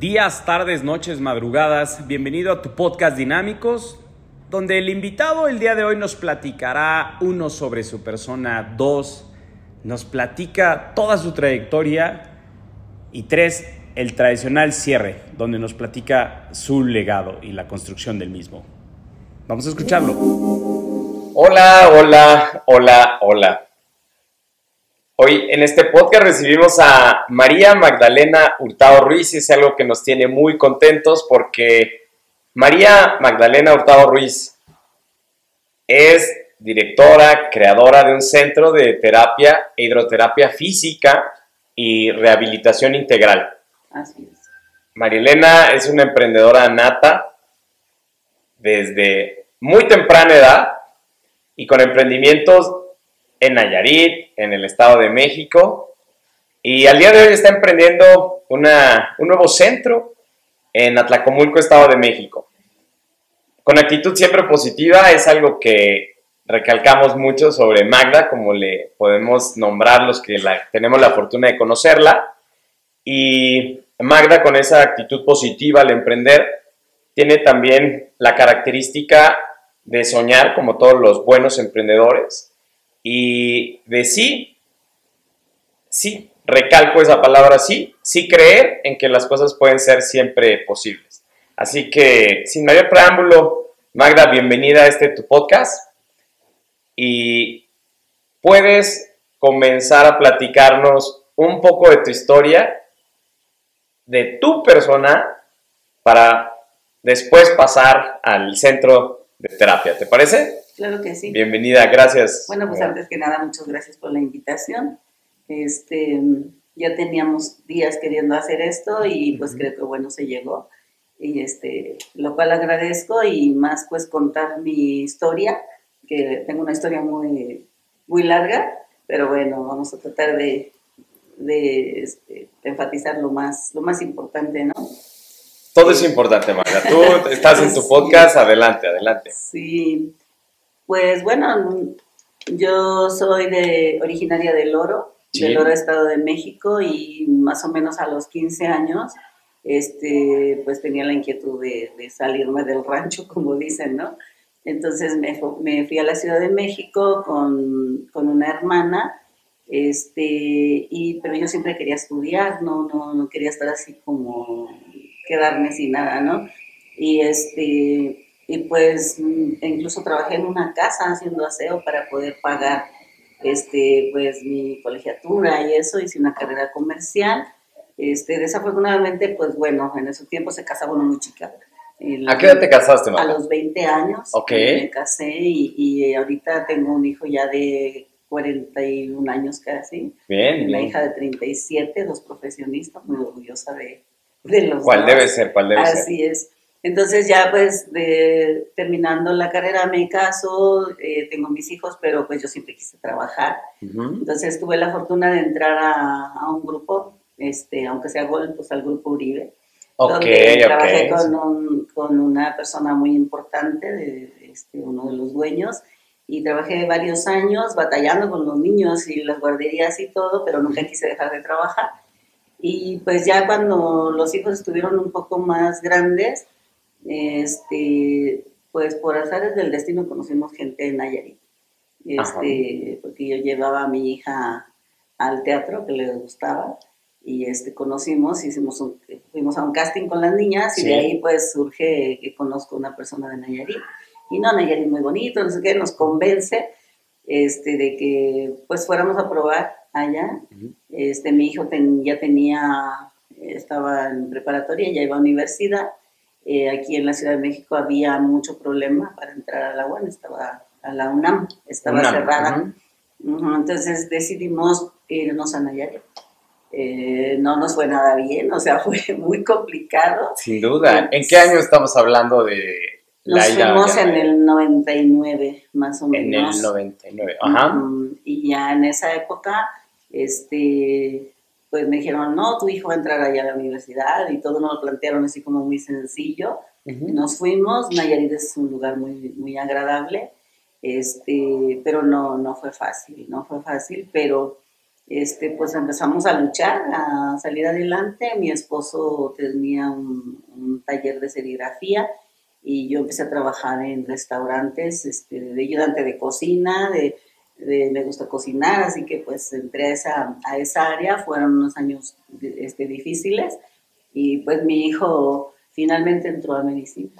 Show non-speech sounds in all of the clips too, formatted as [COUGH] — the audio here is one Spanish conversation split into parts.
días, tardes, noches, madrugadas. Bienvenido a tu podcast Dinámicos, donde el invitado el día de hoy nos platicará uno sobre su persona, dos, nos platica toda su trayectoria y tres, el tradicional cierre, donde nos platica su legado y la construcción del mismo. Vamos a escucharlo. Hola, hola, hola, hola. Hoy en este podcast recibimos a María Magdalena Hurtado Ruiz y es algo que nos tiene muy contentos porque María Magdalena Hurtado Ruiz es directora, creadora de un centro de terapia e hidroterapia física y rehabilitación integral. Así es. María Elena es una emprendedora nata desde muy temprana edad y con emprendimientos en Nayarit, en el Estado de México. Y al día de hoy está emprendiendo una, un nuevo centro en Atlacomulco, Estado de México. Con actitud siempre positiva es algo que recalcamos mucho sobre Magda, como le podemos nombrar los que la, tenemos la fortuna de conocerla. Y Magda con esa actitud positiva al emprender tiene también la característica de soñar como todos los buenos emprendedores y de sí, sí, recalco esa palabra sí, sí creer en que las cosas pueden ser siempre posibles. Así que, sin mayor preámbulo, Magda, bienvenida a este tu podcast y puedes comenzar a platicarnos un poco de tu historia, de tu persona, para después pasar al centro de terapia. ¿Te parece? Claro que sí. Bienvenida, gracias. Bueno, pues antes que nada, muchas gracias por la invitación. Este, ya teníamos días queriendo hacer esto y pues creo que bueno, se llegó. Y este, lo cual agradezco y más pues contar mi historia, que tengo una historia muy, muy larga, pero bueno, vamos a tratar de, de este, enfatizar lo más, lo más importante, ¿no? Todo es importante, Magda. Tú [LAUGHS] estás en tu podcast, adelante, adelante. Sí, pues bueno, yo soy de originaria del Oro, del Oro Estado de México y más o menos a los 15 años este, pues tenía la inquietud de, salirme del rancho, como dicen, ¿no? Entonces me, me fui a la Ciudad de México con, con, una hermana, este, y, pero yo siempre quería estudiar, no, no, no quería estar así como quedarme sin nada, ¿no? Y este, y pues mm, incluso trabajé en una casa haciendo aseo para poder pagar este, pues mi colegiatura y eso, hice una carrera comercial. Este, desafortunadamente, pues bueno, en esos tiempos se casaba uno muy chica. ¿A qué edad te casaste, mamá? A los 20 años. Ok. Me casé y, y, ahorita tengo un hijo ya de 41 años casi. Bien. Una hija de 37, dos profesionistas, muy orgullosa de, de los ¿Cuál debe ser? ¿Cuál debe Así ser? Así es. Entonces ya pues de, terminando la carrera me caso, eh, tengo mis hijos, pero pues yo siempre quise trabajar. Entonces tuve la fortuna de entrar a, a, un grupo, este, aunque sea Gol, pues al grupo Uribe. Okay, donde trabajé con, un, con, una persona muy importante, de, este, uno de los dueños, y trabajé varios años batallando con los niños y las guarderías y todo, pero nunca quise dejar de trabajar. Y pues ya cuando los hijos estuvieron un poco más grandes, este, pues por azares del destino conocimos gente en Nayarit. Este, porque yo llevaba a mi hija al teatro que le gustaba y este, conocimos, hicimos fuimos a un casting con las niñas y de ahí pues surge que conozco una persona de Nayarit. Y no, Nayarit muy bonito, no sé qué, nos convence este, de que pues fuéramos a probar allá. este, mi hijo ya tenía, estaba en preparatoria, ya iba a universidad eh, aquí en la Ciudad de México había mucho problema para entrar a la UAN, estaba a la UNAM, estaba cerrada. entonces decidimos irnos a Nayarit. Eh, no nos fue nada bien, o sea, [LAUGHS] fue muy complicado. Sin duda. ¿En qué año estamos hablando de la Nos fuimos en el 99, más o menos. En el 99, ajá. y ya en esa época, este, pues me dijeron, no, tu hijo va a entrar allá a la universidad y todo nos lo plantearon así como muy sencillo. Nos fuimos, Nayarit es un lugar muy, muy agradable, este, pero no, no fue fácil, no fue fácil, pero este, pues empezamos a luchar, a salir adelante. Mi esposo tenía un, un taller de serigrafía y yo empecé a trabajar en restaurantes este, de ayudante de cocina, de, me gusta cocinar, así que pues entré a esa, a esa área, fueron unos años este, difíciles y pues mi hijo finalmente entró a medicina.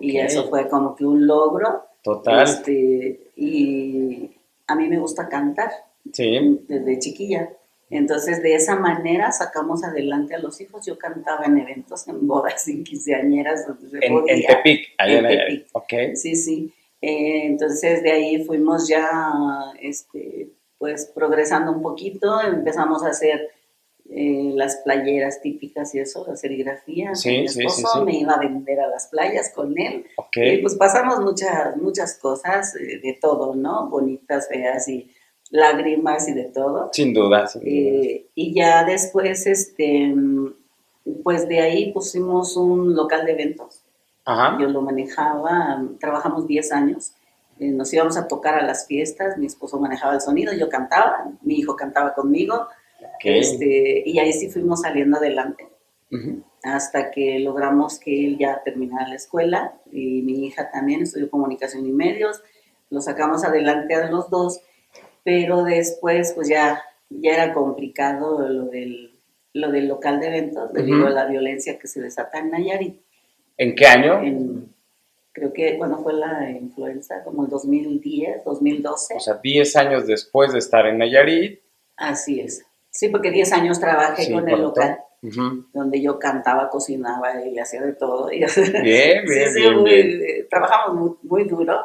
Y eso fue como que un logro. Total. Este, y a mí me gusta cantar Sí. desde chiquilla. Entonces, de esa manera sacamos adelante a los hijos. Yo cantaba en eventos, en bodas, en quinceañeras, donde En, podía. en Tepic, allá En Nayarit. Tepic. Ok. Sí, sí. Eh, entonces, de ahí fuimos ya, este, pues, progresando un poquito. Empezamos a hacer eh, las playeras típicas y eso, la serigrafía. Sí, Mi sí, esposo sí. me iba a vender a las playas con él. Y pues pasamos muchas, muchas cosas eh, de todo, ¿no? Bonitas, feas y lágrimas y de todo. Sin duda, sin duda. Eh, y ya después, este, mm, pues de ahí pusimos un local de eventos. Ajá. Yo lo manejaba, trabajamos 10 años. eh, nos íbamos a tocar a las fiestas, mi esposo manejaba el sonido, yo cantaba, mi hijo cantaba conmigo, este, y ahí sí fuimos saliendo adelante hasta que logramos que él ya terminara la escuela y mi hija también estudió comunicación y medios, lo sacamos adelante a los dos, pero después pues ya, ya era complicado lo del, lo del local de eventos debido a la violencia que se desata en Nayarit. ¿En qué año? En- creo que cuando fue la influenza, como el 2010, 2012, O sea, 10 años después de estar en Nayarit. así es. Sí, porque 10 años trabajé Sí, con el local, donde yo cantaba, cocinaba y le hacía de todo. [LAUGHS] Bien, Sí, bien, sí, bien, muy- bien. eh, trabajamos muy, muy duro.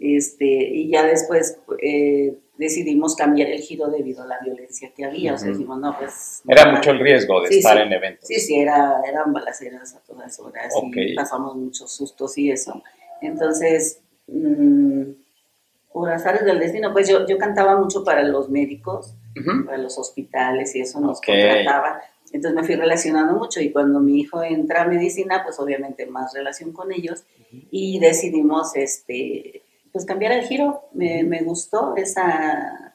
Este, y ya después eh, decidimos cambiar el giro debido a la violencia que había. O sea, dijimos, no, pues. Era no, mucho el riesgo de Sí, estar sí. en eventos. Sí, sí, era, eran balaceras a todas horas y pasamos muchos sustos y eso. Entonces, mm, por azares del destino, pues yo, yo cantaba mucho para los médicos, para los hospitales y eso nos Ok. contrataban. Entonces me fui relacionando mucho y cuando mi hijo entra a medicina, pues obviamente más relación con ellos y decidimos este, pues cambiar el giro. Me, me gustó esa,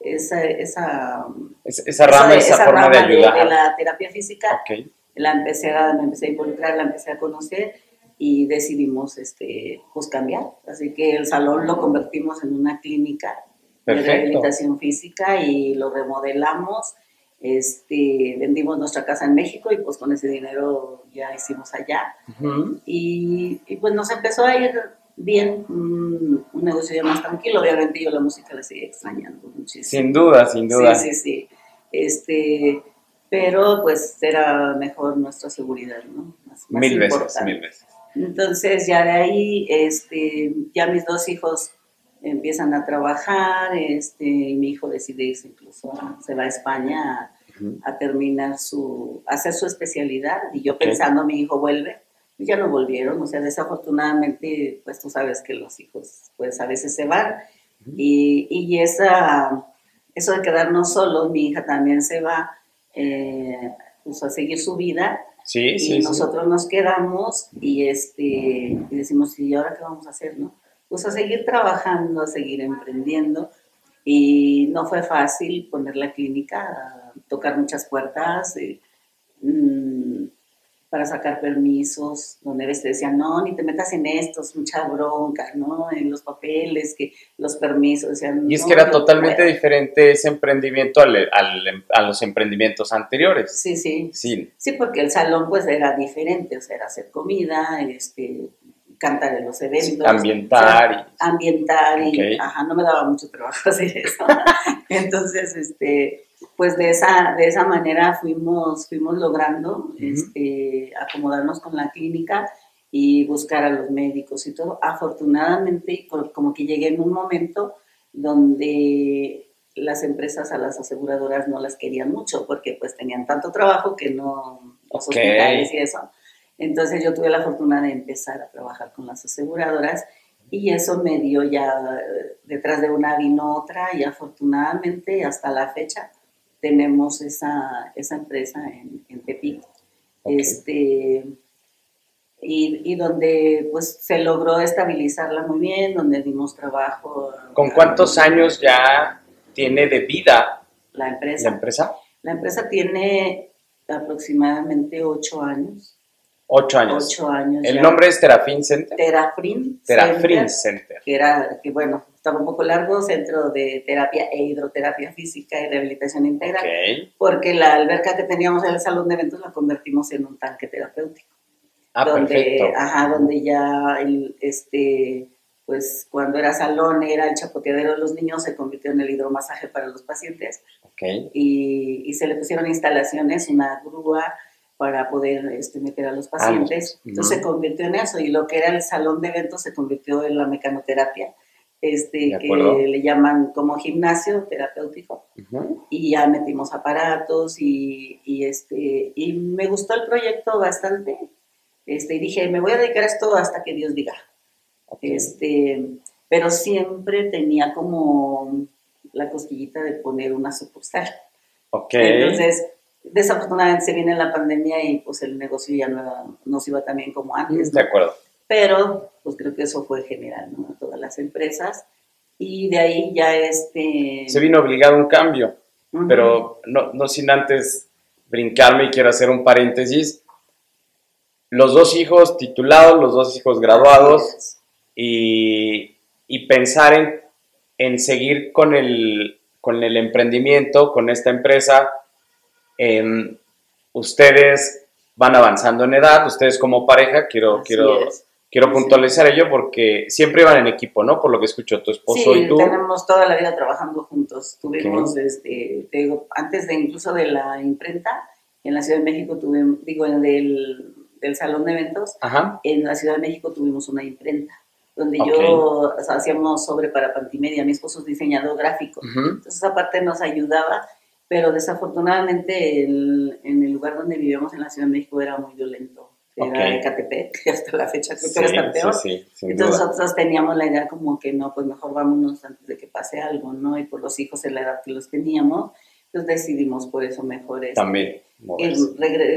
esa, esa, Es- esa rama, esa, esa forma de ayudar. de la terapia física Ok. la empecé a, me empecé a involucrar, la empecé a conocer y decidimos este, pues cambiar. Así que el salón lo convertimos en una clínica de rehabilitación física y lo remodelamos. Este, vendimos nuestra casa en México y pues con ese dinero ya hicimos allá. Y, pues nos empezó a ir bien, un, un negocio ya más tranquilo. Obviamente yo la música la sigo extrañando muchísimo. Sin duda, sin duda. Sí, sí, sí. Este, pero pues era mejor nuestra seguridad, ¿no? Más- más mil veces, mil veces. Entonces ya de ahí, este, ya mis dos hijos empiezan a trabajar, este, y mi hijo decide irse incluso, se va a España a, terminar su, a hacer su especialidad, y yo pensando, mi hijo vuelve, ya no volvieron, o sea, desafortunadamente, pues tú sabes que los hijos, pues a veces se van, y, y esa, eso de quedarnos solos, mi hija también se va, eh, pues a seguir su vida, Sí, y sí, sí. nosotros nos quedamos y este y decimos y ahora qué vamos a hacer no pues a seguir trabajando a seguir emprendiendo. Y no fue fácil poner la clínica tocar muchas puertas eh, mm, para sacar permisos donde a veces te decían no ni te metas en esto es mucha bronca no en los papeles que los permisos decían, Y es "No, que era totalmente puedo". diferente ese emprendimiento al, al- a los emprendimientos anteriores. sí sí Sí, Sí, porque el salón pues era diferente, o sea, era hacer comida, este, cantar en los eventos. ambientar o sea, ambientar y, ajá, no me daba mucho trabajo [LAUGHS] hacer eso. [LAUGHS] Entonces, este, pues de esa, de esa manera fuimos, fuimos logrando este, acomodarnos con la clínica y buscar a los médicos y todo. Afortunadamente, como que llegué en un momento donde las empresas a las aseguradoras no las querían mucho porque pues tenían tanto trabajo que no los Ok. hospitales y eso. Entonces yo tuve la fortuna de empezar a trabajar con las aseguradoras y eso me dio ya, eh, detrás de una vino otra y afortunadamente hasta la fecha tenemos esa, esa empresa en, en Tepic. Este, y, y donde pues se logró estabilizarla muy bien, donde dimos trabajo. ¿Con cuántos años ya tiene de vida la empresa. ¿La empresa? La empresa tiene aproximadamente ocho años. Ocho años. Ocho años. ¿El ya. nombre es Terafin Center? Terafrin. Terafrin Center, Center. Que era, que bueno, estaba un poco largo, centro de terapia e hidroterapia física y rehabilitación integral. Ok. Porque la alberca que teníamos en el salón de eventos la convertimos en un tanque terapéutico. Ah, donde, perfecto. Ajá, donde ya el, este, pues cuando era salón era el chapoteadero de los niños, se convirtió en el hidromasaje para los pacientes Ok. y, y se le pusieron instalaciones, una grúa para poder este, meter a los pacientes. ujú. Entonces se convirtió en eso y lo que era el salón de eventos se convirtió en la mecanoterapia, este, que le llaman como gimnasio terapéutico Ujú. y ya metimos aparatos y, y, este, y me gustó el proyecto bastante. Este, y dije, me voy a dedicar a esto hasta que Dios diga. Ok. Este, pero siempre tenía como la cosquillita de poner una sucursal. Ok. Entonces, desafortunadamente se viene la pandemia y pues el negocio ya no, no se iba tan bien como antes. De acuerdo. Pero pues creo que eso fue general, ¿no? A todas las empresas. Y de ahí ya este... Se vino obligado un cambio, Ujú. pero no, no sin antes brincarme y quiero hacer un paréntesis. Los dos hijos titulados, los dos hijos graduados y, y pensar en, en seguir con el, con el emprendimiento, con esta empresa. Em, ustedes van avanzando en edad, ustedes como pareja, quiero, Así quiero, es. quiero puntualizar ello porque siempre iban en equipo, ¿no? Por lo que escucho tu esposo sí, y tú. tenemos toda la vida trabajando juntos. Tuvimos, este, te digo, antes de incluso de la imprenta, en la Ciudad de México tuvimos, digo, en del, del salón de eventos, Ajá. en la Ciudad de México tuvimos una imprenta, donde Ok. yo o sea, hacíamos sobre para Pantimedia, mi esposo es diseñador gráfico. Ujú. Entonces esa parte nos ayudaba, pero desafortunadamente el- en el lugar donde vivíamos en la Ciudad de México era muy violento. Era Ok. Ecatepec, [LAUGHS] que hasta la fecha creo Sí, que está peor. sí, sí, Entonces duda. nosotros teníamos la idea como que no, pues mejor vámonos antes de que pase algo, ¿no? Y por los hijos en la edad que los teníamos, pues decidimos por eso mejor También.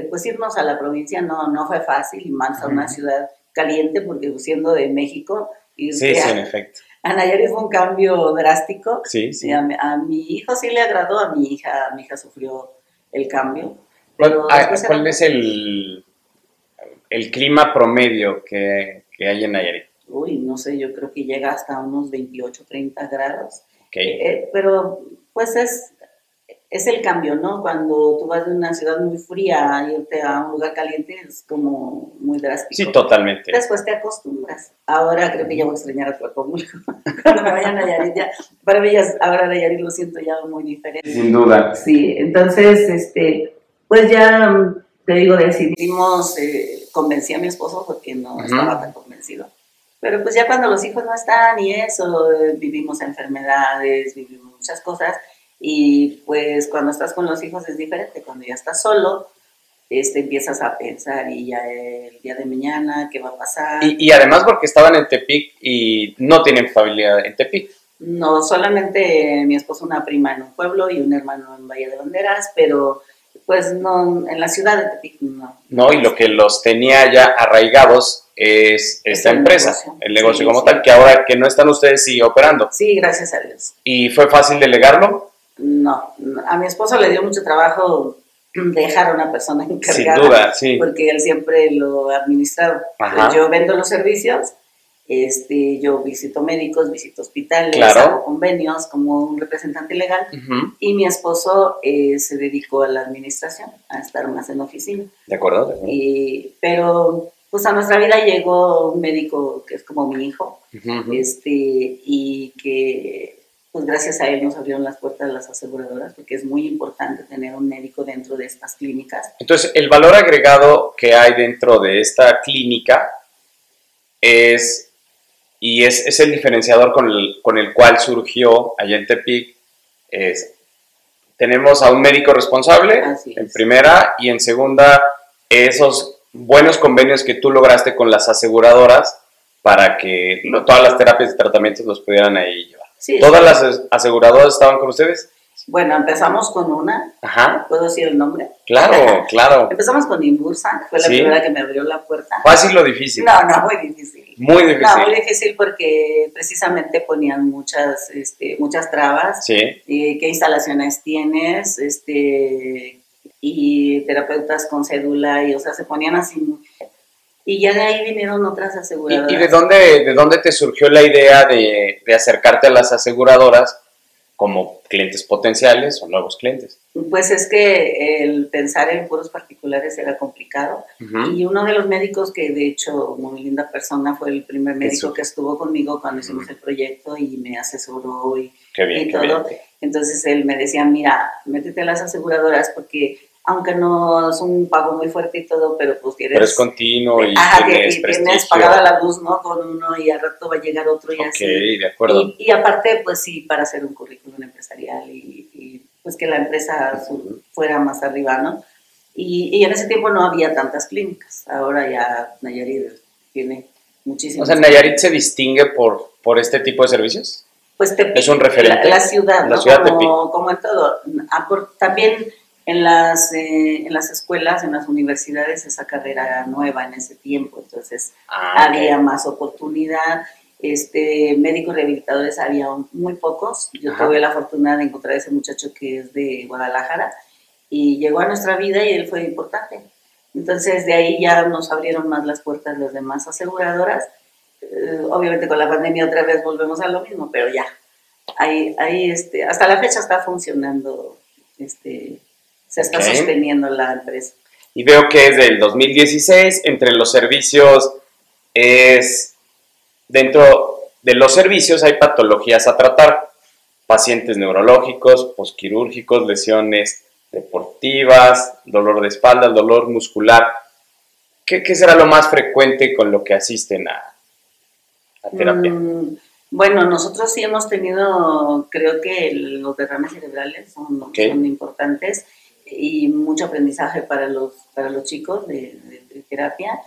pues irnos a la provincia no, no fue fácil, y más a una ciudad caliente, porque siendo de México, irte Sí, sí, en efecto. A Nayarit fue un cambio drástico. Sí, sí. Y a, mi- a mi hijo sí le agradó, a mi hija, a mi hija sufrió el cambio. ¿Cuál, pero ah, después cuál era- es el, el clima promedio que, que hay en Nayarit? Uy, no sé, yo creo que llega hasta unos 28, 30 grados. Ok. Eh, pero pues es, es el cambio, ¿no? Cuando tú vas de una ciudad muy fría a irte a un lugar caliente es como muy drástico. Sí, totalmente. Después te acostumbras. Ahora creo que ya voy a extrañar a Tlacomulco. [LAUGHS] Cuando me vaya a Nayarit ya, para mí ya, ahora Nayarit lo siento ya muy diferente. Sin duda. Sí, entonces, este, pues ya, mm, te digo, decidimos, eh, convencí a mi esposo porque no Ujú. estaba tan convencido. Pero pues ya cuando los hijos no están y eso, eh, vivimos enfermedades, vivimos muchas cosas. Y pues cuando estás con los hijos es diferente, cuando ya estás solo, este, empiezas a pensar y ya el día de mañana, ¿qué va a pasar? Y, y además porque estaban en Tepic y no tienen familia en Tepic. No, solamente mi esposo, una prima en un pueblo y un hermano en Valle de Banderas, pero pues no, en la ciudad de Tepic no. ¿no? Y lo que los tenía ya arraigados es esta empresa, negocio. el negocio Sí, como sí. tal, que ahora que no están ustedes sigue operando. Sí, gracias a Dios. ¿Y fue fácil delegarlo? No, a mi esposo le dio mucho trabajo dejar a una persona [LAUGHS] Sin encargada. duda, sí. Porque él siempre lo ha administrado. Yo vendo los servicios, este, yo visito médicos, visito hospitales, Claro. hago convenios como un representante legal. Ujú. Y mi esposo eh, se dedicó a la administración, a estar más en oficina. ¿De acuerdo? ¿De acuerdo? Y, pero pues a nuestra vida llegó un médico que es como mi hijo, este, y que pues gracias a él nos abrieron las puertas de las aseguradoras, porque es muy importante tener un médico dentro de estas clínicas. Entonces, el valor agregado que hay dentro de esta clínica es, y es, es el diferenciador con el, con el cual surgió allá en Tepic, es, tenemos a un médico responsable, en primera, y en segunda, esos buenos convenios que tú lograste con las aseguradoras para que todas las terapias y tratamientos los pudieran ahí llevar. Sí, ¿Todas las as- aseguradoras estaban con ustedes? Bueno, empezamos con una. Ajá. ¿Puedo decir el nombre? Claro, [LAUGHS] claro. Empezamos con Imbursa, fue la Sí. primera que me abrió la puerta. Fácil o difícil. No, no, muy difícil. Muy difícil. No, muy difícil porque precisamente ponían muchas, este, muchas trabas. Sí. eh, qué instalaciones tienes, este, y terapeutas con cédula, y o sea, se ponían así. Y ya de ahí vinieron otras ¿Y, aseguradoras. y de, dónde, de dónde te surgió la idea de, de acercarte a las aseguradoras como clientes potenciales o nuevos clientes? Pues es que el pensar en puros particulares era complicado. Ujú. Y uno de los médicos, que de hecho, muy linda persona, fue el primer médico Eso. que estuvo conmigo cuando hicimos el proyecto y me asesoró y, Qué bien, y qué todo. bien. Entonces él me decía, mira, métete a las aseguradoras porque aunque no es un pago muy fuerte y todo, pero pues tienes... Pero es continuo y Ajá, que- tienes prestigio. tienes pagada la luz, ¿no? Con uno y al rato va a llegar otro y Ok, así. de acuerdo. Y, y aparte, pues sí, para hacer un currículum empresarial y, y, pues que la empresa su- fuera más arriba, ¿no? Y, y en ese tiempo no había tantas clínicas. Ahora ya Nayarit tiene muchísimas. o sea, Nayarit se distingue por, por este tipo de servicios. pues Tepic, es un referente. La, la ciudad, La ¿no? ciudad como, como en todo. Ah, por- También en las, eh, en las escuelas, en las universidades, esa carrera era nueva en ese tiempo. Entonces, Ah, había más oportunidad. Este, médicos rehabilitadores había muy pocos. Yo Ajá. tuve la fortuna de encontrar a ese muchacho que es de Guadalajara y llegó a nuestra vida y él fue importante. Entonces de ahí ya nos abrieron más las puertas las demás aseguradoras. Eh, obviamente con la pandemia otra vez volvemos a lo mismo, pero ya. Ahí, ahí este, hasta la fecha está funcionando, este, se está sosteniendo la empresa. Y veo que es del 2016, entre los servicios es, dentro de los servicios hay patologías a tratar, pacientes neurológicos, posquirúrgicos, lesiones deportivas, dolor de espalda, dolor muscular. ¿Qué, qué será lo más frecuente con lo que asisten a, a terapia? Mm, bueno, nosotros sí hemos tenido, creo que los derrames cerebrales son, Ok. son importantes y mucho aprendizaje para los, para los chicos de, de- de terapia.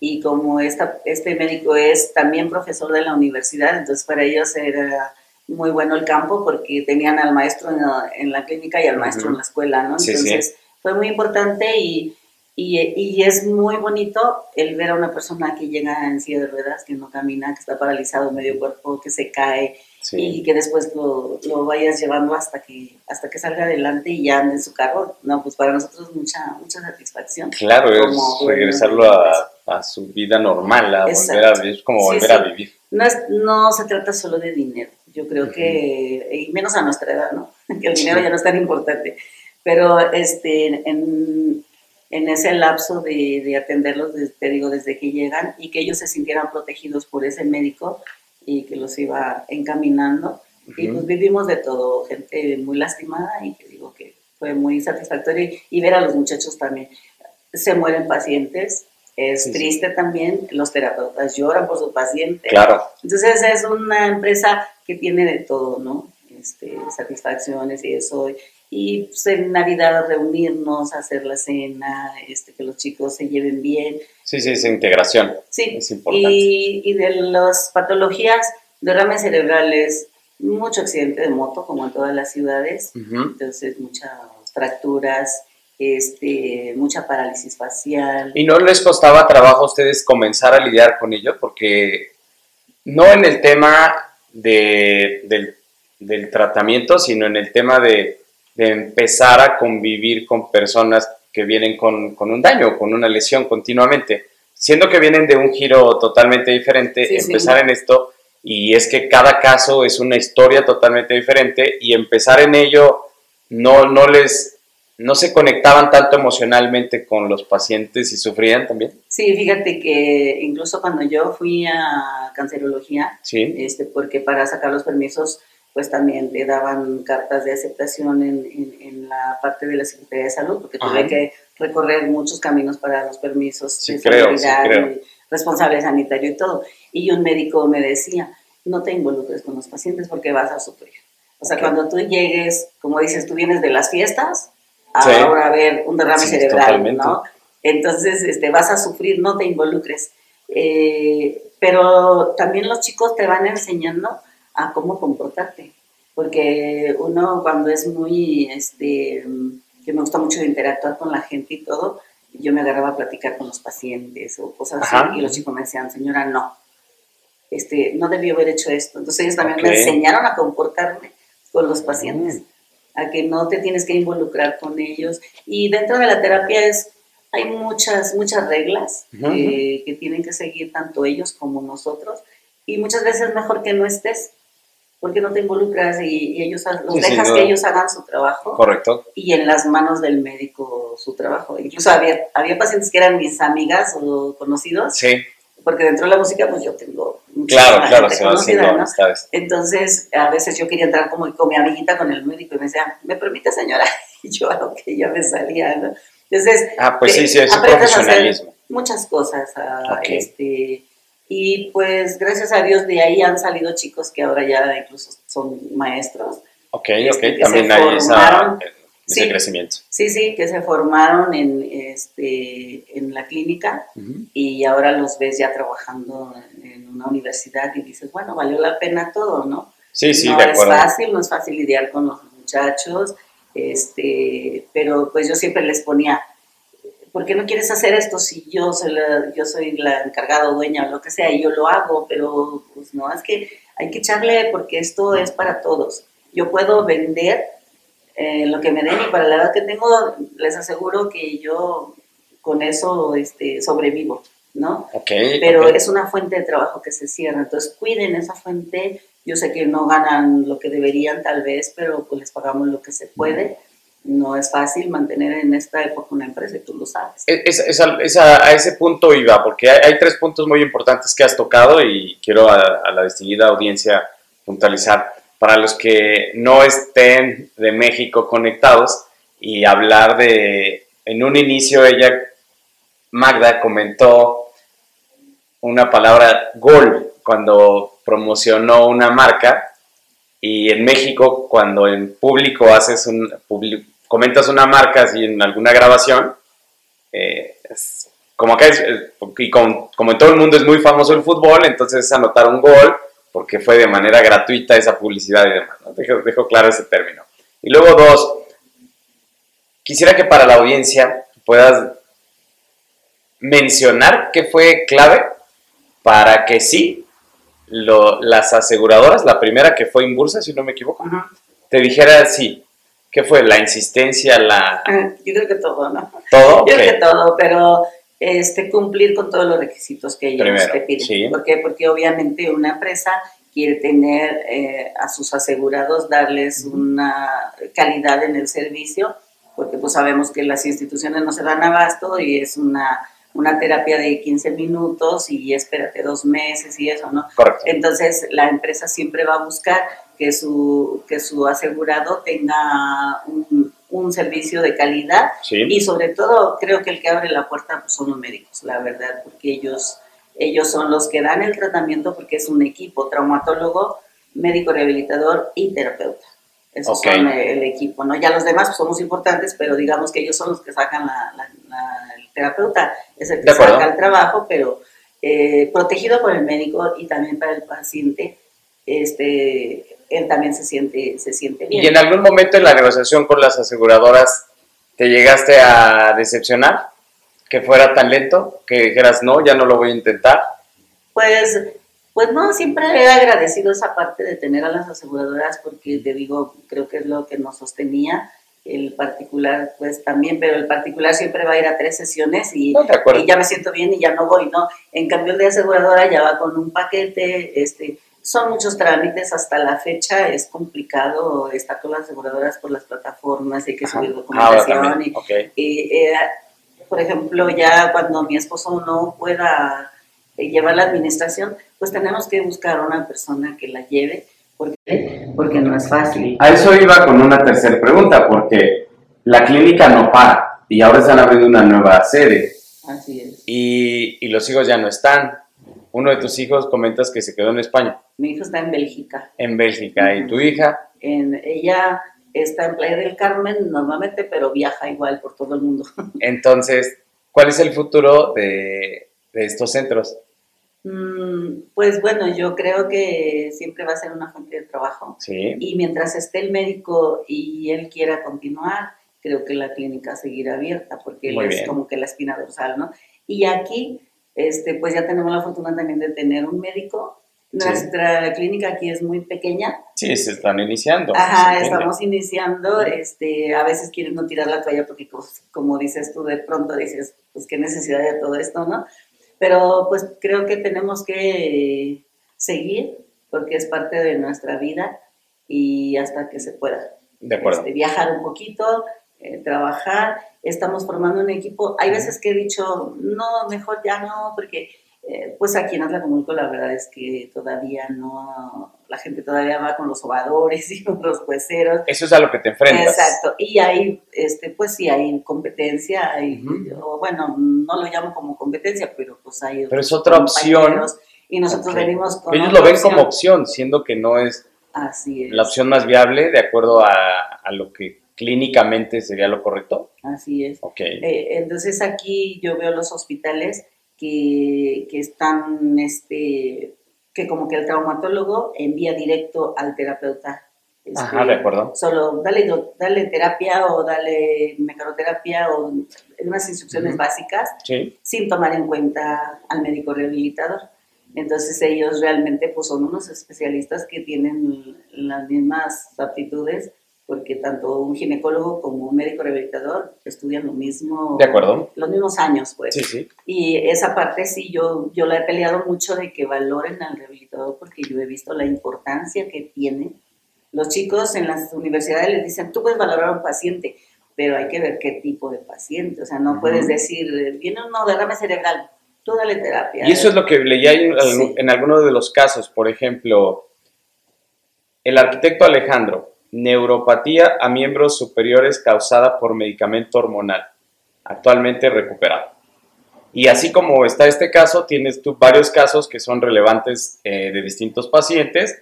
Y como esta, este médico es también profesor de la universidad, entonces para ellos era muy bueno el campo porque tenían al maestro en la, en la clínica y al maestro Ujú. en la escuela, ¿no? Sí, sí. Entonces fue muy importante y, y, y es muy bonito el ver a una persona que llega en silla de ruedas, que no camina, que está paralizado medio cuerpo, que se cae y que después lo, lo vayas llevando hasta que, hasta que salga adelante y ya ande en su carro. No, pues para nosotros mucha, mucha satisfacción. Claro, es como regresarlo a, a su vida normal, a volver a vivir, es como volver sí. a vivir. No, es, no se trata solo de dinero. Yo creo que, y menos a nuestra edad, ¿no? [LAUGHS] Que el dinero ya no es tan importante. Pero este, en, en ese lapso de, de atenderlos, desde- te digo, desde que llegan y que ellos se sintieran protegidos por ese médico y que los iba encaminando. Y Ujú. pues vivimos de todo, gente muy lastimada y que digo que fue muy satisfactorio y, y ver a los muchachos también. Se mueren pacientes, es Sí, sí. triste también, los terapeutas lloran por su paciente. Claro, Entonces es una empresa que tiene de todo, ¿no? Este, satisfacciones y eso. Y pues, en Navidad reunirnos, hacer la cena, este, que los chicos se lleven bien. sí, sí, es integración. Sí, Es importante. y, y de las patologías, derrames cerebrales, mucho accidente de moto, como en todas las ciudades. Entonces, muchas fracturas, este, mucha parálisis facial. ¿Y no les costaba trabajo a ustedes comenzar a lidiar con ello? Porque no en el tema de- del, del tratamiento, sino en el tema de, de empezar a convivir con personas que vienen con, con un daño, con una lesión continuamente. Siendo que vienen de un giro totalmente diferente, Sí, sí. empezar en esto, y es que cada caso es una historia totalmente diferente, y empezar en ello no, no les no se conectaban tanto emocionalmente con los pacientes y sufrían también. Sí, fíjate que incluso cuando yo fui a cancerología, Sí. este, porque para sacar los permisos, pues también te daban cartas de aceptación en, en- en la parte de la Secretaría de Salud, porque tuve que recorrer muchos caminos para los permisos Sí, de creo, sí, seguridad, creo. y responsable sanitario y todo. Y un médico me decía, no te involucres con los pacientes porque vas a sufrir. O sea, Ok. cuando tú llegues, como dices, tú vienes de las fiestas, Sí. ahora a ver un derrame Sí, cerebral, totalmente. ¿no? Entonces, este, vas a sufrir, no te involucres. Eh, pero también los chicos te van enseñando a cómo comportarte. porque uno cuando es muy, este, que me gusta mucho interactuar con la gente y todo, yo me agarraba a platicar con los pacientes o cosas así, y los chicos me decían, señora, no, este, no debí haber hecho esto. Entonces ellos también me enseñaron a comportarme con los pacientes, a que no te tienes que involucrar con ellos. Y dentro de la terapia es, hay muchas, muchas reglas que tienen que seguir tanto ellos como nosotros. Y muchas veces es mejor que no estés, porque no te involucras y, ellos los dejas que ellos hagan su trabajo. Correcto. Y en las manos del médico su trabajo. Incluso había, había pacientes que eran mis amigas o conocidos. Sí. Porque dentro de la música, pues yo tengo claro, claro, se conocida, ¿no? Entonces, a veces yo quería entrar como con mi amiguita, con el médico, y me decía, ¿me permite, señora? [LAUGHS] Y yo, ok, ya me salía, ¿no? Entonces, ah, pues sí, sí, es profesionalismo. muchas cosas. Ah, este, y pues gracias a Dios de ahí han salido chicos que ahora ya incluso son maestros. Ok, este, ok, también hay esa, ese crecimiento. Sí, sí, que se formaron en, este, en la clínica y ahora los ves ya trabajando en una universidad y dices, bueno, valió la pena todo, ¿no? Sí, sí, no es fácil, no es fácil lidiar con los muchachos, este, pero pues yo siempre les ponía, ¿por qué no quieres hacer esto si yo soy la, yo soy la encargada o dueña o lo que sea y yo lo hago? Pero pues no, es que hay que echarle porque esto es para todos. Yo puedo vender eh, lo que me den y para la edad que tengo les aseguro que yo con eso este, sobrevivo, ¿no? Pero es una fuente de trabajo que se cierra, entonces cuiden esa fuente. Yo sé que no ganan lo que deberían tal vez, pero pues les pagamos lo que se puede no es fácil mantener en esta época una empresa y tú lo sabes. Es, a, ese punto iba, porque hay, tres puntos muy importantes que has tocado y quiero a, la distinguida audiencia puntualizar. Para los que no estén de México conectados y hablar de, en un inicio ella, Magda comentó una palabra gol cuando promocionó una marca y en México cuando en público haces un comentas una marca así en alguna grabación, eh, como acá es, y como, en todo el mundo es muy famoso el fútbol, entonces es anotar un gol porque fue de manera gratuita esa publicidad y demás. Dejo, claro ese término. Y luego dos, quisiera que para la audiencia puedas mencionar qué fue clave para que sí, las aseguradoras, la primera que fue Inbursa, si no me equivoco, te dijera sí, ¿Qué fue? ¿La insistencia? la ah, Yo creo que todo, ¿no? ¿Todo? Yo creo que todo, pero este, cumplir con todos los requisitos que ellos te piden. ¿Por qué? Porque obviamente una empresa quiere tener eh, a sus asegurados, darles una calidad en el servicio, porque pues sabemos que las instituciones no se dan abasto y es una, una terapia de 15 minutos y espérate dos meses y eso, ¿no? Correcto. Entonces la empresa siempre va a buscar que su, que su asegurado tenga un, servicio de calidad y sobre todo creo que el que abre la puerta pues, son los médicos, la verdad, porque ellos, ellos son los que dan el tratamiento porque es un equipo, traumatólogo, médico rehabilitador y terapeuta. Esos son el, equipo, ¿no? Ya los demás pues, somos importantes, pero digamos que ellos son los que sacan la, el terapeuta, es el que saca el trabajo, pero eh, protegido por el médico y también para el paciente, este, él también se siente, se siente bien. ¿Y en algún momento en la negociación con las aseguradoras te llegaste a decepcionar? ¿Que fuera tan lento? ¿Que dijeras, no, ya no lo voy a intentar? Pues, pues no, siempre he agradecido esa parte de tener a las aseguradoras porque te digo, creo que es lo que nos sostenía. El particular, pues también, pero el particular siempre va a ir a tres sesiones y, y ya me siento bien y ya no voy, ¿no? En cambio, el de aseguradora ya va con un paquete, este, son muchos trámites, hasta la fecha es complicado estar con las aseguradoras por las plataformas, hay que subir documentación. y, eh, por ejemplo, ya cuando mi esposo no pueda llevar la administración, pues tenemos que buscar una persona que la lleve, porque, porque no es fácil. A eso iba con una tercera pregunta, porque la clínica no para y ahora están abriendo una nueva sede. Así es. Y, y los hijos ya no están uno de tus hijos comentas que se quedó en España. Mi hijo está en Bélgica. En Bélgica. ¿Y tu hija? En, ella está en Playa del Carmen normalmente, pero viaja igual por todo el mundo. [LAUGHS] Entonces, ¿cuál es el futuro de, estos centros? Mm, Pues bueno, yo creo que siempre va a ser una fuente de trabajo. Sí. Y mientras esté el médico y él quiera continuar, creo que la clínica seguirá abierta porque él es como que la espina dorsal, ¿no? Y aquí, este, pues ya tenemos la fortuna también de tener un médico. Nuestra clínica aquí es muy pequeña. Sí, se están iniciando. Ajá, estamos iniciando. Este, a veces quieren no tirar la toalla porque, pues, como dices tú, de pronto dices, pues qué necesidad de todo esto, ¿no? Pero pues creo que tenemos que seguir porque es parte de nuestra vida y hasta que se pueda. De acuerdo. Este, viajar un poquito, eh, trabajar. Estamos formando un equipo. Hay veces que he dicho, no, mejor ya no, porque eh, pues aquí en Atlacomulco la verdad es que todavía no, la gente todavía va con los sobadores [LAUGHS] y con los jueceros. Eso es a lo que te enfrentas. Exacto, y hay, este, pues sí, hay competencia, hay, o bueno, no lo llamo como competencia, pero pues hay Pero es otra opción. Y nosotros venimos con Ellos lo ven opción. como opción, siendo que no es Así es. la opción más viable de acuerdo a, a lo que clínicamente sería lo correcto. Así es. Ok. Eh, entonces aquí yo veo los hospitales que, que están, este, que como que el traumatólogo envía directo al terapeuta. este, Ajá, de acuerdo. Solo dale, dale terapia o dale mecanoterapia o unas instrucciones Ujú. básicas Sí. sin tomar en cuenta al médico rehabilitador. Entonces ellos realmente pues son unos especialistas que tienen las mismas aptitudes porque tanto un ginecólogo como un médico rehabilitador estudian lo mismo, De acuerdo. los mismos años pues. Sí, sí. Y esa parte sí, yo, yo la he peleado mucho de que valoren al rehabilitador porque yo he visto la importancia que tiene. Los chicos en las universidades les dicen, tú puedes valorar a un paciente, pero hay que ver qué tipo de paciente. O sea, no Ujú. puedes decir, viene un derrame cerebral, tú dale terapia. Y eso es lo que leía en, Sí. en algunos de los casos. Por ejemplo, el arquitecto Alejandro, neuropatía a miembros superiores causada por medicamento hormonal, actualmente recuperado. Y así como está este caso, tienes tú varios casos que son relevantes eh, de distintos pacientes.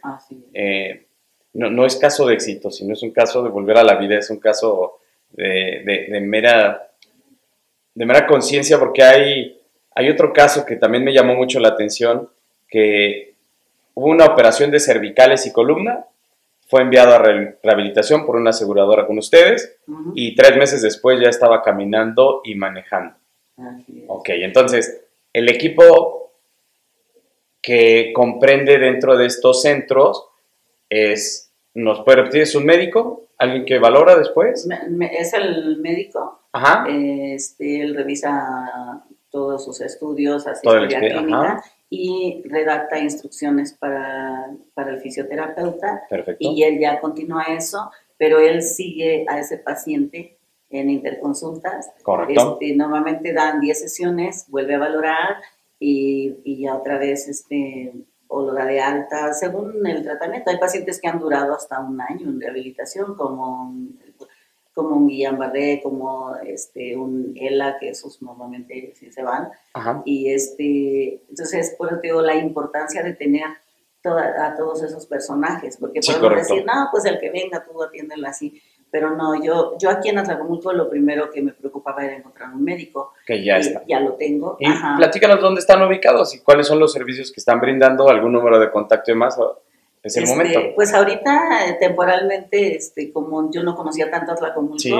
Eh, no, no es caso de éxito, sino es un caso de volver a la vida, es un caso de, de- de mera, de mera conciencia, porque hay, hay otro caso que también me llamó mucho la atención, que hubo una operación de cervicales y columna, fue enviado a re- rehabilitación por una aseguradora con ustedes y tres meses después ya estaba caminando y manejando. así es. Ok, entonces el equipo que comprende dentro de estos centros es, ¿nos puede repetir? ¿Es un médico? ¿Alguien que valora después? Me- me- es el médico, Ajá, este, él revisa todos sus estudios, Todo expe- clínica ajá. Y redacta instrucciones para, para el fisioterapeuta perfecto. y él ya continúa eso, pero él sigue a ese paciente en interconsultas. Correcto. Este, normalmente dan 10 sesiones, vuelve a valorar y, y ya otra vez este, o lo da de alta según el tratamiento. Hay pacientes que han durado hasta un año en rehabilitación, como, como un Guillain Barré, como este, un ELA, que esos normalmente sí se van. Ajá, Y este, entonces, por eso te digo la importancia de tener toda- a todos esos personajes, porque Sí, podemos correcto. decir, no, pues el que venga, tú atiéndelo así. Pero no, yo, yo aquí en Atlacomulco lo primero que me preocupaba era encontrar un médico. que ya está. Ya lo tengo. Y Ajá. platícanos dónde están ubicados y cuáles son los servicios que están brindando, algún número de contacto y más. Es el Este, momento. Pues ahorita, eh, temporalmente, este, como yo no conocía tanto Atlacomulco, Sí.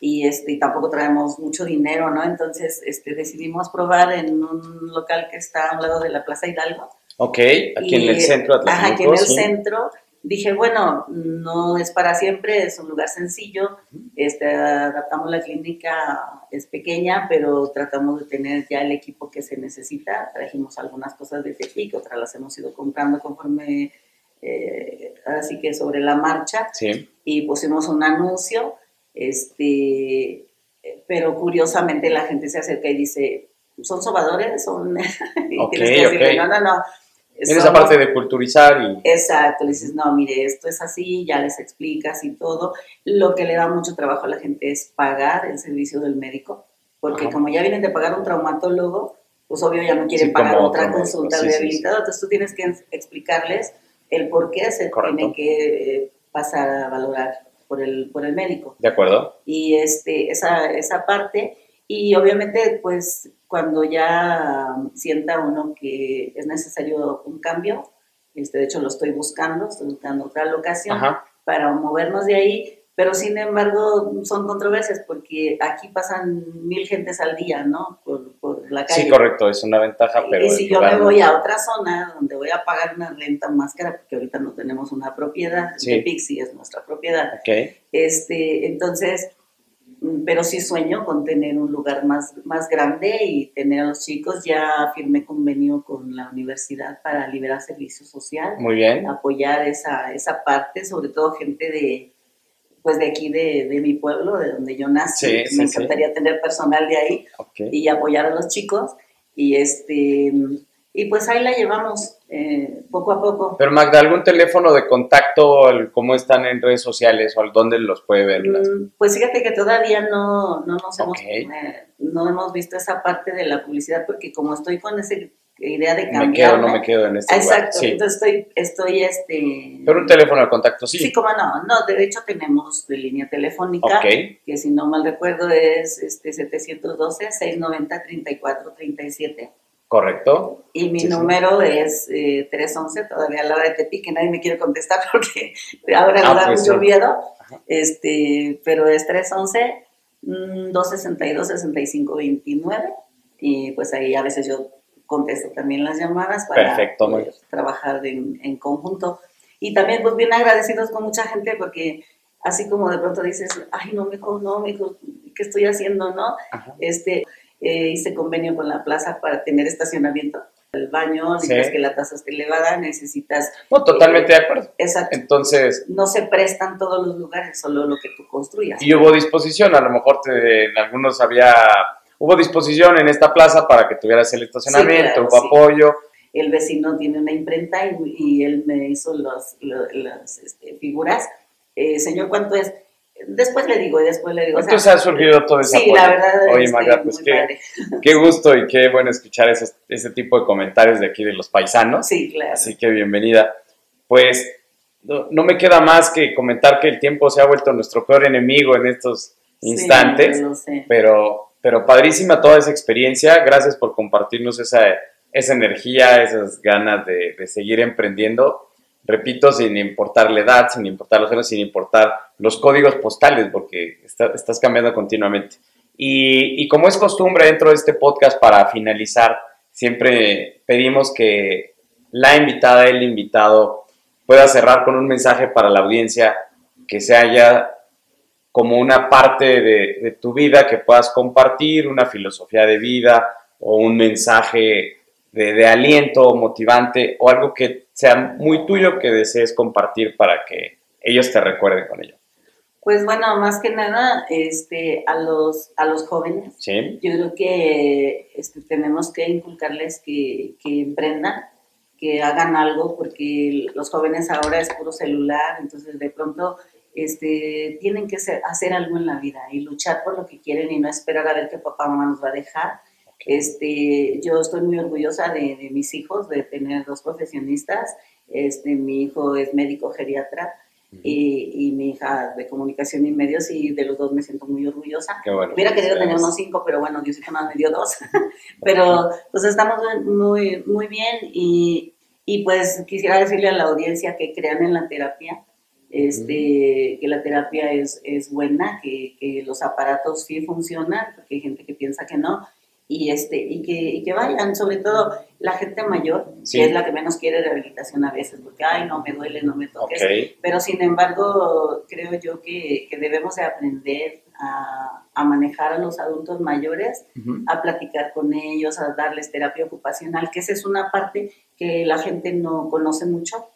y este, y tampoco traemos mucho dinero, ¿no? Entonces este, decidimos probar en un local que está a un lado de la Plaza Hidalgo. Ok, aquí en Y, el centro de Ajá, aquí en el sí. centro. Dije, bueno, no es para siempre, es un lugar sencillo. Este, adaptamos la clínica, es pequeña, pero tratamos de tener ya el equipo que se necesita. Trajimos algunas cosas de Tepic, otras las hemos ido comprando conforme, eh, así que sobre la marcha Sí, y pusimos un anuncio, este, pero curiosamente la gente se acerca y dice, ¿son sobadores? ¿Son...? [LAUGHS] y tienes que no, no, no. en esa parte de culturizar y... Exacto, le dices, no, mire, esto es así, ya les explicas y todo. Lo que le da mucho trabajo a la gente es pagar el servicio del médico, porque Ajá. como ya vienen de pagar un traumatólogo, pues obvio ya no quieren Sí, pagar otra médico, consulta sí, sí, rehabilitador, entonces tú tienes que explicarles el por qué se Correcto. tiene que eh, pasar a valorar por el, por el médico ¿De acuerdo? y este, esa, esa parte. Y obviamente, pues cuando ya sienta uno que es necesario un cambio, este, de hecho lo estoy buscando, estoy buscando otra locación para movernos de ahí, pero sin embargo son controversias porque aquí pasan mil gentes al día, ¿no? La calle. Sí, correcto, es una ventaja, pero... Y si yo me voy a otra zona donde voy a pagar una renta más cara, porque ahorita no tenemos una propiedad, sí. de Pixie es nuestra propiedad. Okay. Este, entonces, mm, pero sí sueño con tener un lugar más, más grande y tener a los chicos. Ya firmé convenio con la universidad para liberar servicio social. Muy bien. Apoyar esa, esa parte, sobre todo gente de pues de aquí de, de, mi pueblo, de donde yo nací. Sí, me sí, encantaría sí. tener personal de ahí okay. y apoyar a los chicos. Y este y pues ahí la llevamos eh, poco a poco. Pero Magda, ¿algún teléfono de contacto? ¿Cómo están en redes sociales o dónde los puede ver? Mm, pues fíjate que todavía no, no nos hemos, okay. eh, no hemos visto esa parte de la publicidad porque como estoy con esa idea de cambiar. Me quedo, no me quedo en este Exacto, lugar. Sí. entonces estoy, estoy este... Pero un teléfono de contacto, sí. Sí, como no, no, de hecho tenemos de línea telefónica, okay. que si no mal recuerdo es este 712-690-3437. Correcto. Y mi sí, número sí. es eh, 311, todavía a la hora de Tepi, que nadie me quiere contestar [LAUGHS] porque ahora ah, me da pues mucho miedo, este, pero es 311 mm, 262-6529 y pues ahí a veces yo contesto también las llamadas para Perfecto, poder trabajar en, en, conjunto. Y también pues bien agradecidos con mucha gente porque así como de pronto dices, ay no, mejor no, mejor, ¿qué estoy haciendo, no? Ajá. Este, eh, hice convenio con la plaza para tener estacionamiento. El baño, Sí. necesitas que la tasa esté elevada, necesitas... No, totalmente de acuerdo. Exacto. Entonces, No se prestan todos los lugares, solo lo que tú construyas. y hubo disposición, a lo mejor te- en algunos había, hubo disposición en esta plaza para que tuvieras el estacionamiento, claro, hubo sí. apoyo. el vecino tiene una imprenta y, y él me hizo las este, figuras. Eh, señor, ¿cuánto es? Después le digo, y después le digo. o sea, Entonces ha surgido todo ese sí, apoyo. la verdad. Oye, Magda, pues qué, qué gusto y qué bueno escuchar esos- ese tipo de comentarios de aquí de los paisanos. Sí, claro. Así que bienvenida. Pues no, no me queda más que comentar que el tiempo se ha vuelto nuestro peor enemigo en estos Sí, instantes, yo lo sé. pero, pero padrísima toda esa experiencia. Gracias por compartirnos esa, esa energía, esas ganas de, de seguir emprendiendo. Repito, sin importar la edad, sin importar los años, sin importar los códigos postales, porque está- estás cambiando continuamente. Y, como es costumbre dentro de este podcast, para finalizar, siempre pedimos que la invitada, el invitado, pueda cerrar con un mensaje para la audiencia que sea ya como una parte de, de tu vida que puedas compartir, una filosofía de vida o un mensaje de, de aliento motivante o algo que sea muy tuyo que desees compartir para que ellos te recuerden con ello. Pues bueno, más que nada, este, a los, a los jóvenes, ¿Sí? yo creo que este, tenemos que inculcarles que, que emprendan, que hagan algo, porque los jóvenes ahora es puro celular, entonces de pronto este, tienen que ser- hacer algo en la vida y luchar por lo que quieren y no esperar a ver qué papá o mamá nos va a dejar. Este, yo estoy muy orgullosa de, de mis hijos, de tener dos profesionistas. Este, mi hijo es médico geriatra y, y mi hija de comunicación y medios y de los dos me siento muy orgullosa. Qué bueno. Hubiera querido tener unos cinco, pero bueno, Diosito nada me dio dos. [LAUGHS] pero pues estamos muy, muy bien y, y pues quisiera decirle a la audiencia que crean en la terapia, este, que la terapia es, es buena, que, que los aparatos sí funcionan, porque hay gente que piensa que no, y, este, y, que, y que vayan, sobre todo la gente mayor, Sí. que es la que menos quiere rehabilitación a veces, porque, ay, no me duele, no me toques, Ok. pero sin embargo, creo yo que, que debemos de aprender a, a manejar a los adultos mayores, Ujú. a platicar con ellos, a darles terapia ocupacional, que esa es una parte que la gente no conoce mucho,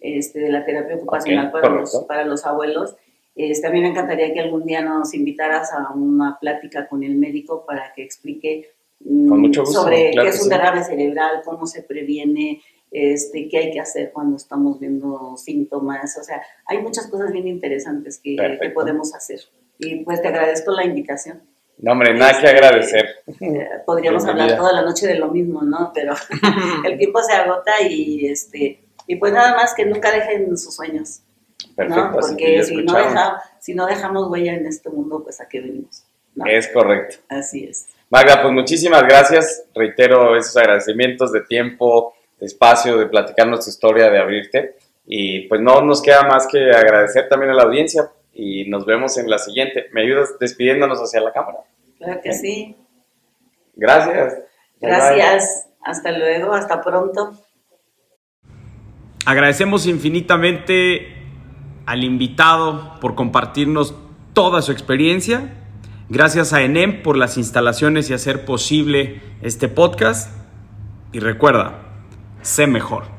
este, de la terapia ocupacional Ok, para, los, para los abuelos. Este, a mí me encantaría que algún día nos invitaras a una plática con el médico para que explique mm, gusto, sobre claro qué que es un sí. derrame cerebral, cómo se previene, este, qué hay que hacer cuando estamos viendo síntomas. O sea, hay muchas cosas bien interesantes que, que podemos hacer. Y pues te agradezco la invitación. No, hombre, nada que Este, agradecer. Eh, podríamos Bienvenida. hablar toda la noche de lo mismo, ¿no? Pero [LAUGHS] el tiempo se agota y este y pues nada más que nunca dejen sus sueños, Perfecto, ¿no? Porque si no, deja- si no dejamos huella en este mundo, pues a qué venimos. ¿no? Es correcto. Así es. Magda, pues muchísimas gracias. Reitero esos agradecimientos de tiempo, de espacio, de platicarnos tu historia, de abrirte. Y pues no nos queda más que agradecer también a la audiencia y nos vemos en la siguiente. ¿Me ayudas despidiéndonos hacia la cámara? Claro que sí. Gracias. Bye, bye. Gracias. Hasta luego. Hasta pronto. Agradecemos infinitamente al invitado por compartirnos toda su experiencia. Gracias a ENEM por las instalaciones y hacer posible este podcast. Y recuerda, sé mejor.